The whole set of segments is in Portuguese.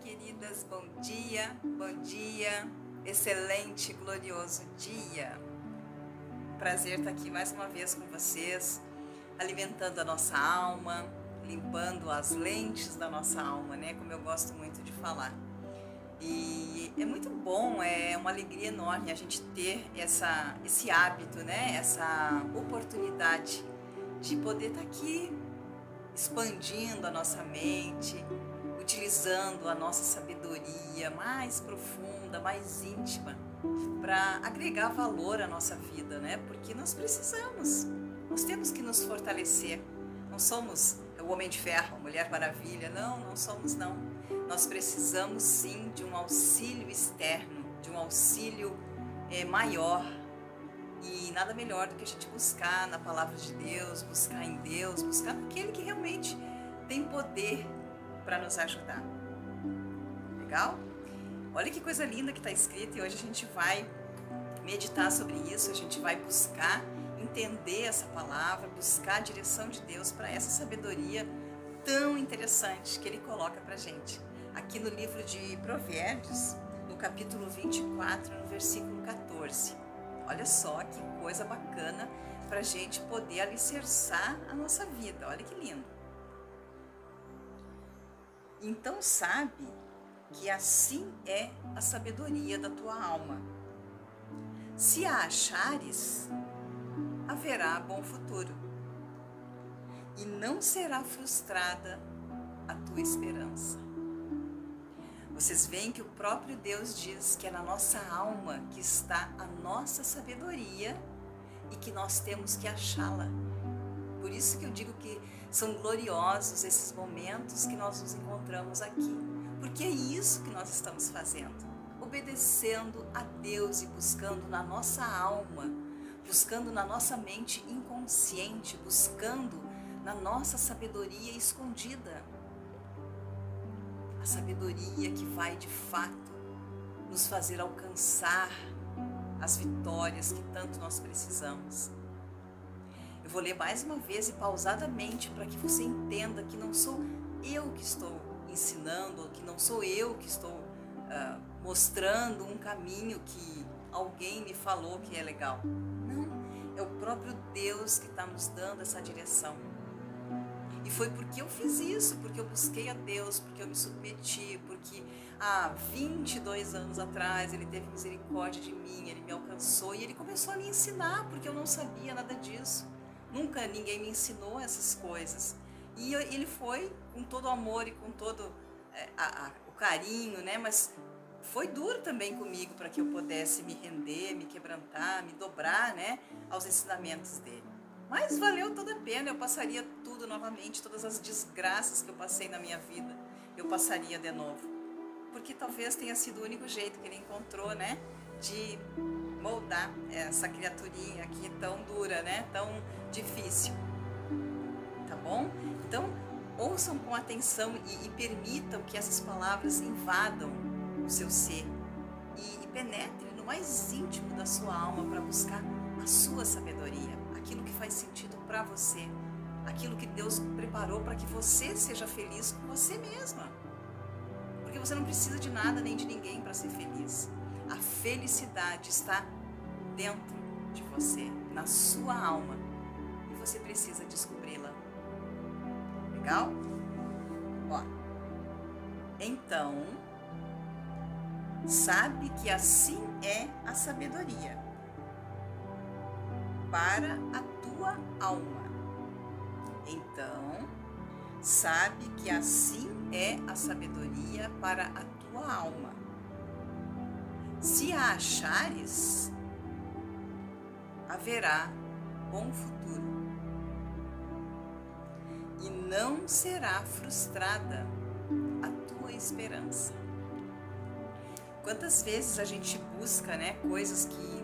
Queridas, bom dia, bom dia, excelente, glorioso dia. Prazer estar aqui mais uma vez com vocês, alimentando a nossa alma, limpando as lentes da nossa alma, né? Como eu gosto muito de falar. E é muito bom, é uma alegria enorme a gente ter essa, esse hábito, né? Essa oportunidade de poder estar aqui expandindo a nossa mente, utilizando a nossa sabedoria mais profunda, mais íntima, para agregar valor à nossa vida, né? Porque nós precisamos, nós temos que nos fortalecer. Não somos o homem de ferro, a mulher maravilha, não, não somos não. Nós precisamos sim de um auxílio externo, de um auxílio é, maior. E nada melhor do que a gente buscar na palavra de Deus, buscar em Deus, buscar naquele que realmente tem poder para nos ajudar. Legal? Olha que coisa linda que está escrito e hoje a gente vai meditar sobre isso, a gente vai buscar entender essa palavra, buscar a direção de Deus para essa sabedoria tão interessante que Ele coloca para gente. Aqui no livro de Provérbios, no capítulo 24, no versículo 14. Olha só que coisa bacana para a gente poder alicerçar a nossa vida. Olha que lindo. Então sabe que assim é a sabedoria da tua alma. Se a achares, haverá bom futuro, e não será frustrada a tua esperança. Vocês veem que o próprio Deus diz que é na nossa alma que está a nossa sabedoria e que nós temos que achá-la. Por isso que eu digo que são gloriosos esses momentos que nós nos encontramos aqui, porque é isso que nós estamos fazendo, obedecendo a Deus e buscando na nossa alma, buscando na nossa mente inconsciente, buscando na nossa sabedoria escondida. A sabedoria que vai de fato nos fazer alcançar as vitórias que tanto nós precisamos. Eu vou ler mais uma vez e pausadamente para que você entenda que não sou eu que estou ensinando, que não sou eu que estou uh, mostrando um caminho que alguém me falou que é legal. Não, é o próprio Deus que está nos dando essa direção. E foi porque eu fiz isso, porque eu busquei a Deus, porque eu me submeti, porque há 22 anos atrás ele teve misericórdia de mim, ele me alcançou e ele começou a me ensinar, porque eu não sabia nada disso. Nunca ninguém me ensinou essas coisas. E ele foi com todo o amor e com todo é, a, a, o carinho, né? Mas foi duro também comigo para que eu pudesse me render, me quebrantar, me dobrar, né? Aos ensinamentos dele. Mas valeu toda a pena. Eu passaria tudo novamente, todas as desgraças que eu passei na minha vida, eu passaria de novo. Porque talvez tenha sido o único jeito que ele encontrou, né? De moldar essa criaturinha aqui tão dura, né? Tão difícil. Tá bom? Então, ouçam com atenção e, e permitam que essas palavras invadam o seu ser e, e penetrem no mais íntimo da sua alma para buscar a sua sabedoria, aquilo que faz sentido para você, aquilo que Deus preparou para que você seja feliz com você mesma. Porque você não precisa de nada nem de ninguém para ser feliz. A felicidade está dentro de você, na sua alma, e você precisa descobri-la. Legal? Ó. Então, sabe que assim é a sabedoria para a tua alma. Então, sabe que assim é a sabedoria para a tua alma se a achares, haverá bom futuro e não será frustrada a tua esperança. Quantas vezes a gente busca, né, coisas que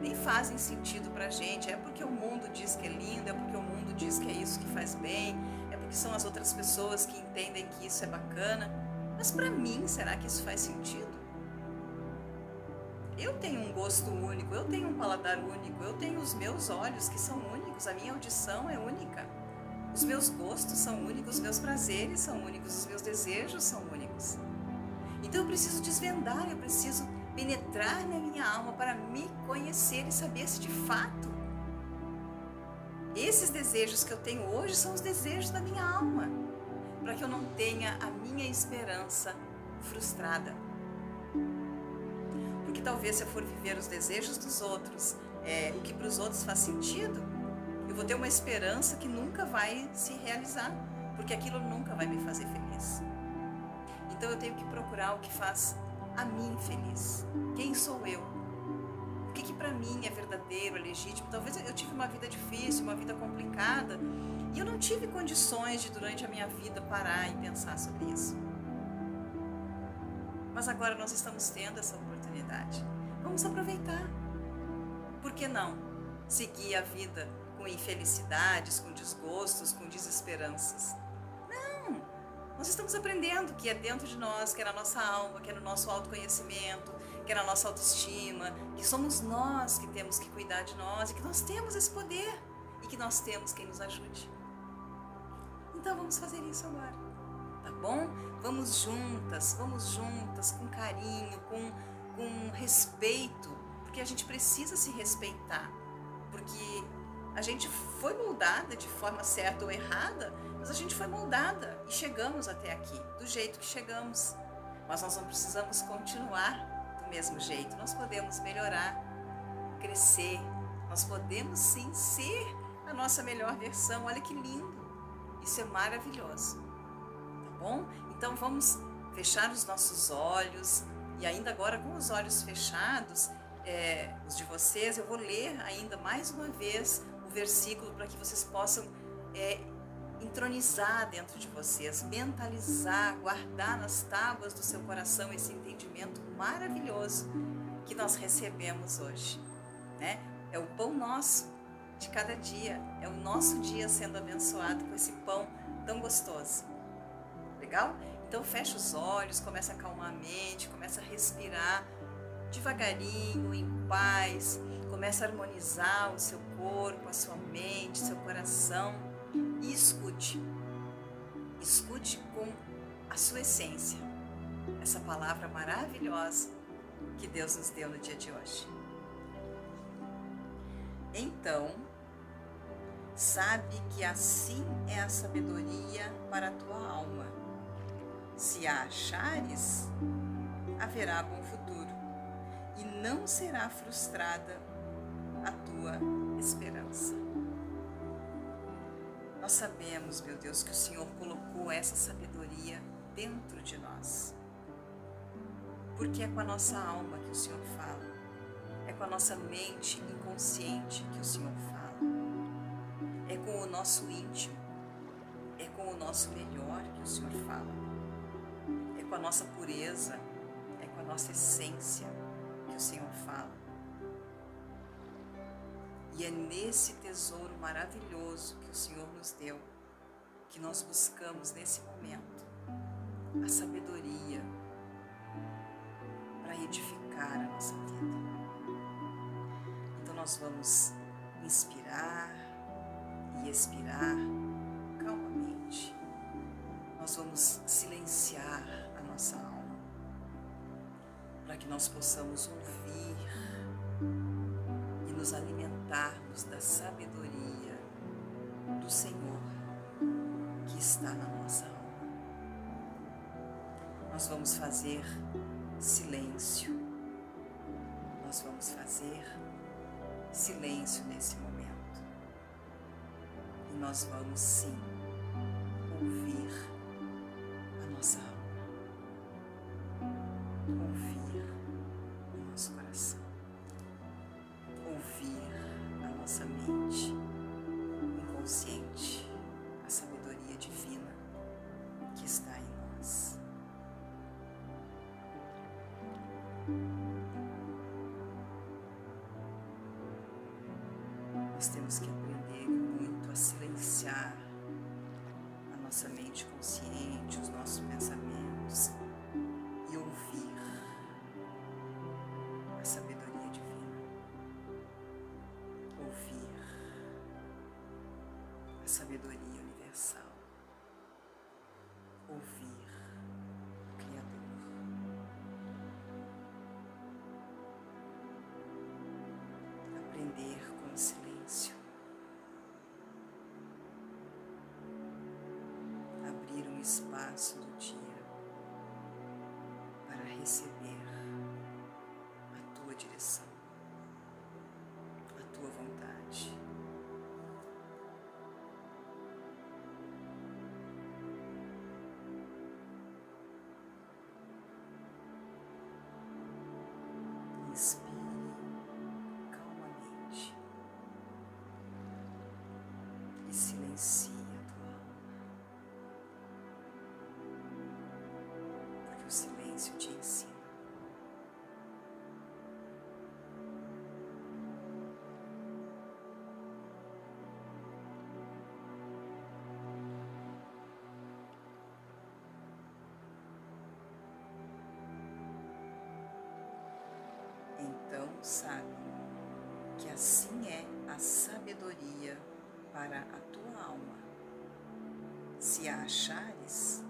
nem fazem sentido pra gente, é porque o mundo diz que é lindo, é porque o mundo diz que é isso que faz bem, é porque são as outras pessoas que entendem que isso é bacana. Mas para mim, será que isso faz sentido? Eu tenho um gosto único, eu tenho um paladar único, eu tenho os meus olhos que são únicos, a minha audição é única. Os meus gostos são únicos, os meus prazeres são únicos, os meus desejos são únicos. Então eu preciso desvendar, eu preciso penetrar na minha alma para me conhecer e saber se de fato esses desejos que eu tenho hoje são os desejos da minha alma, para que eu não tenha a minha esperança frustrada. Porque talvez se eu for viver os desejos dos outros, é, o que para os outros faz sentido, eu vou ter uma esperança que nunca vai se realizar, porque aquilo nunca vai me fazer feliz. Então eu tenho que procurar o que faz a mim feliz. Quem sou eu? que, que para mim é verdadeiro, é legítimo. Talvez eu tive uma vida difícil, uma vida complicada, e eu não tive condições de, durante a minha vida, parar e pensar sobre isso. Mas agora nós estamos tendo essa oportunidade. Vamos aproveitar. Por que não seguir a vida com infelicidades, com desgostos, com desesperanças? Não! Nós estamos aprendendo que é dentro de nós, que é na nossa alma, que é no nosso autoconhecimento, que é na nossa autoestima, que somos nós que temos que cuidar de nós e que nós temos esse poder e que nós temos quem nos ajude. Então vamos fazer isso agora, tá bom? Vamos juntas, vamos juntas, com carinho, com, com respeito, porque a gente precisa se respeitar, porque a gente foi moldada de forma certa ou errada, mas a gente foi moldada e chegamos até aqui, do jeito que chegamos. Mas nós não precisamos continuar do mesmo jeito. Nós podemos melhorar, crescer, nós podemos sim ser a nossa melhor versão. Olha que lindo! Isso é maravilhoso. Tá bom? Então vamos fechar os nossos olhos e ainda agora com os olhos fechados, é, os de vocês, eu vou ler ainda mais uma vez o versículo para que vocês possam é, entronizar dentro de vocês, mentalizar, guardar nas tábuas do seu coração esse entendimento maravilhoso que nós recebemos hoje. Né? É o pão nosso de cada dia, é o nosso dia sendo abençoado com esse pão tão gostoso. Legal? Então fecha os olhos, começa a acalmar a mente, começa a respirar devagarinho, em paz, começa a harmonizar o seu corpo, a sua mente, seu coração e escute. Escute com a sua essência essa palavra maravilhosa que Deus nos deu no dia de hoje. Então, sabe que assim é a sabedoria para a tua alma. Se a achares, haverá bom futuro e não será frustrada a tua esperança. Nós sabemos, meu Deus, que o Senhor colocou essa sabedoria dentro de nós. Porque é com a nossa alma que o Senhor fala, é com a nossa mente inconsciente que o Senhor fala, é com o nosso íntimo, é com o nosso melhor que o Senhor fala, com a nossa pureza, é com a nossa essência que o Senhor fala. E é nesse tesouro maravilhoso que o Senhor nos deu que nós buscamos nesse momento a sabedoria para edificar a nossa vida. Então nós vamos inspirar e expirar calmamente. Nós vamos silenciar nossa alma para que nós possamos ouvir nos alimentarmos da sabedoria do Senhor que está na nossa alma. Nós vamos fazer silêncio. Nós vamos fazer silêncio nesse momento. E nós vamos sim ouvir Nós temos que aprender muito a silenciar a nossa mente consciente, os nossos pensamentos e ouvir a sabedoria divina. Ouvir a sabedoria universal. Espaço do dia para receber a tua direção, sabe que assim é a sabedoria para a tua alma. Se a achares,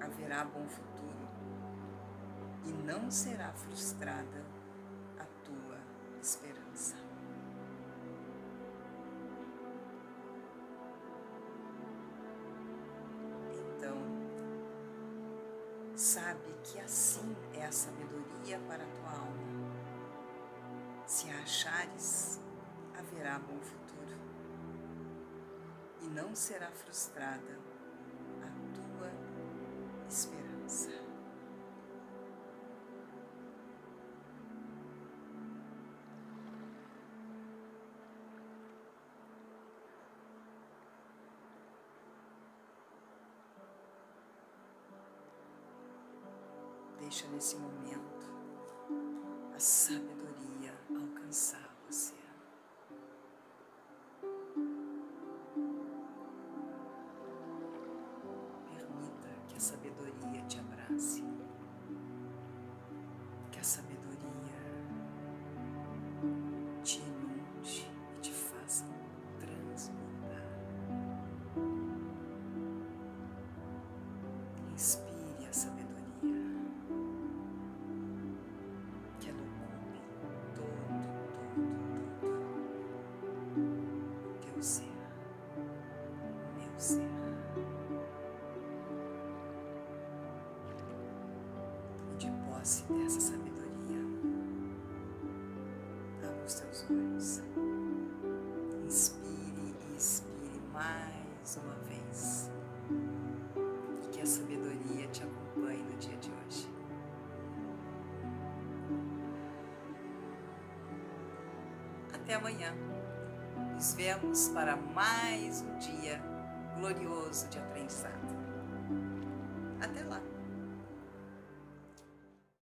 haverá bom futuro e não será frustrada a tua esperança. Então, sabe que assim é a sabedoria para a tua alma. Se achares, haverá bom futuro e não será frustrada a tua esperança. Deixa nesse momento a sabedoria alcançar você. Permita que a sabedoria te abrace, que a sabedoria te inunde e te faça transbordar. Inspire Amanhã. Nos vemos para mais um dia glorioso de aprendizado.